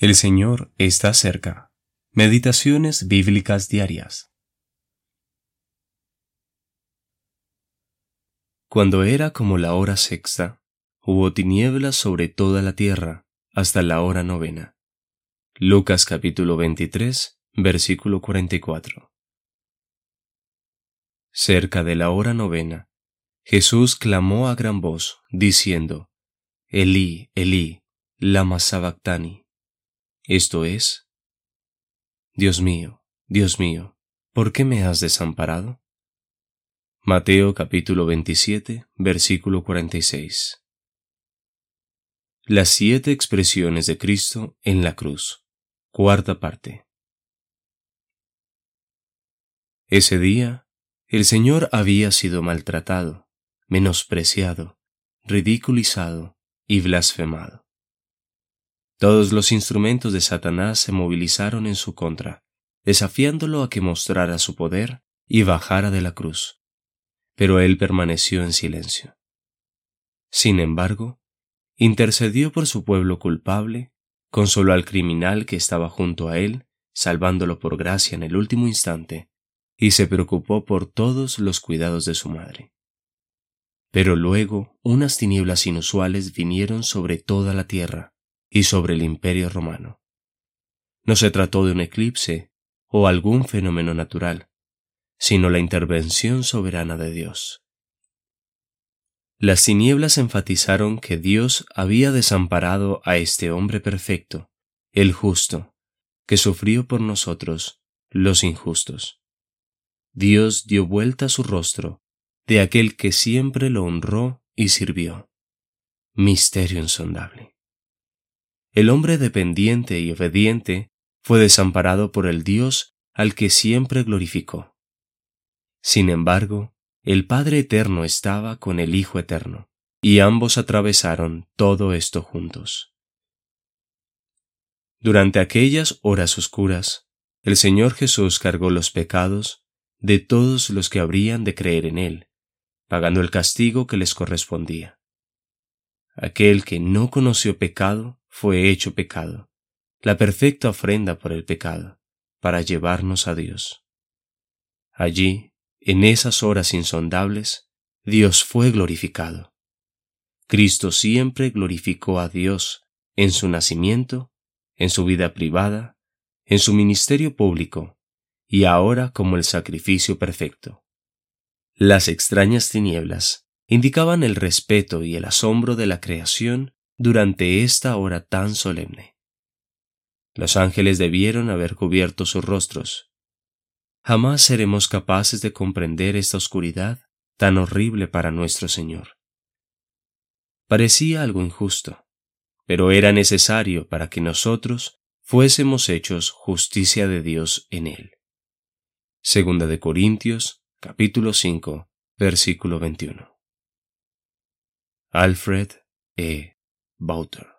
El Señor está cerca. Meditaciones bíblicas diarias. Cuando era como la hora sexta, hubo tinieblas sobre toda la tierra hasta la hora novena. Lucas capítulo 23, versículo 44. Cerca de la hora novena, Jesús clamó a gran voz, diciendo, Elí, Elí, lama sabactani esto es, Dios mío, Dios mío, ¿por qué me has desamparado? Mateo capítulo 27, versículo 46. Las siete expresiones de Cristo en la cruz. Cuarta parte. Ese día, el Señor había sido maltratado, menospreciado, ridiculizado y blasfemado. Todos los instrumentos de Satanás se movilizaron en su contra, desafiándolo a que mostrara su poder y bajara de la cruz. Pero él permaneció en silencio. Sin embargo, intercedió por su pueblo culpable, consoló al criminal que estaba junto a él, salvándolo por gracia en el último instante, y se preocupó por todos los cuidados de su madre. Pero luego unas tinieblas inusuales vinieron sobre toda la tierra, y sobre el imperio romano. No se trató de un eclipse o algún fenómeno natural, sino la intervención soberana de Dios. Las tinieblas enfatizaron que Dios había desamparado a este hombre perfecto, el justo, que sufrió por nosotros, los injustos. Dios dio vuelta su rostro de aquel que siempre lo honró y sirvió. Misterio insondable. El hombre dependiente y obediente fue desamparado por el Dios al que siempre glorificó. Sin embargo, el Padre Eterno estaba con el Hijo Eterno, y ambos atravesaron todo esto juntos. Durante aquellas horas oscuras, el Señor Jesús cargó los pecados de todos los que habrían de creer en Él, pagando el castigo que les correspondía. Aquel que no conoció pecado fue hecho pecado, la perfecta ofrenda por el pecado, para llevarnos a Dios. Allí, en esas horas insondables, Dios fue glorificado. Cristo siempre glorificó a Dios en su nacimiento, en su vida privada, en su ministerio público, y ahora como el sacrificio perfecto. Las extrañas tinieblas indicaban el respeto y el asombro de la creación durante esta hora tan solemne. Los ángeles debieron haber cubierto sus rostros. Jamás seremos capaces de comprender esta oscuridad tan horrible para nuestro Señor. Parecía algo injusto, pero era necesario para que nosotros fuésemos hechos justicia de Dios en él. Segunda de Corintios, capítulo 5, versículo 21. Alfred E. Bauter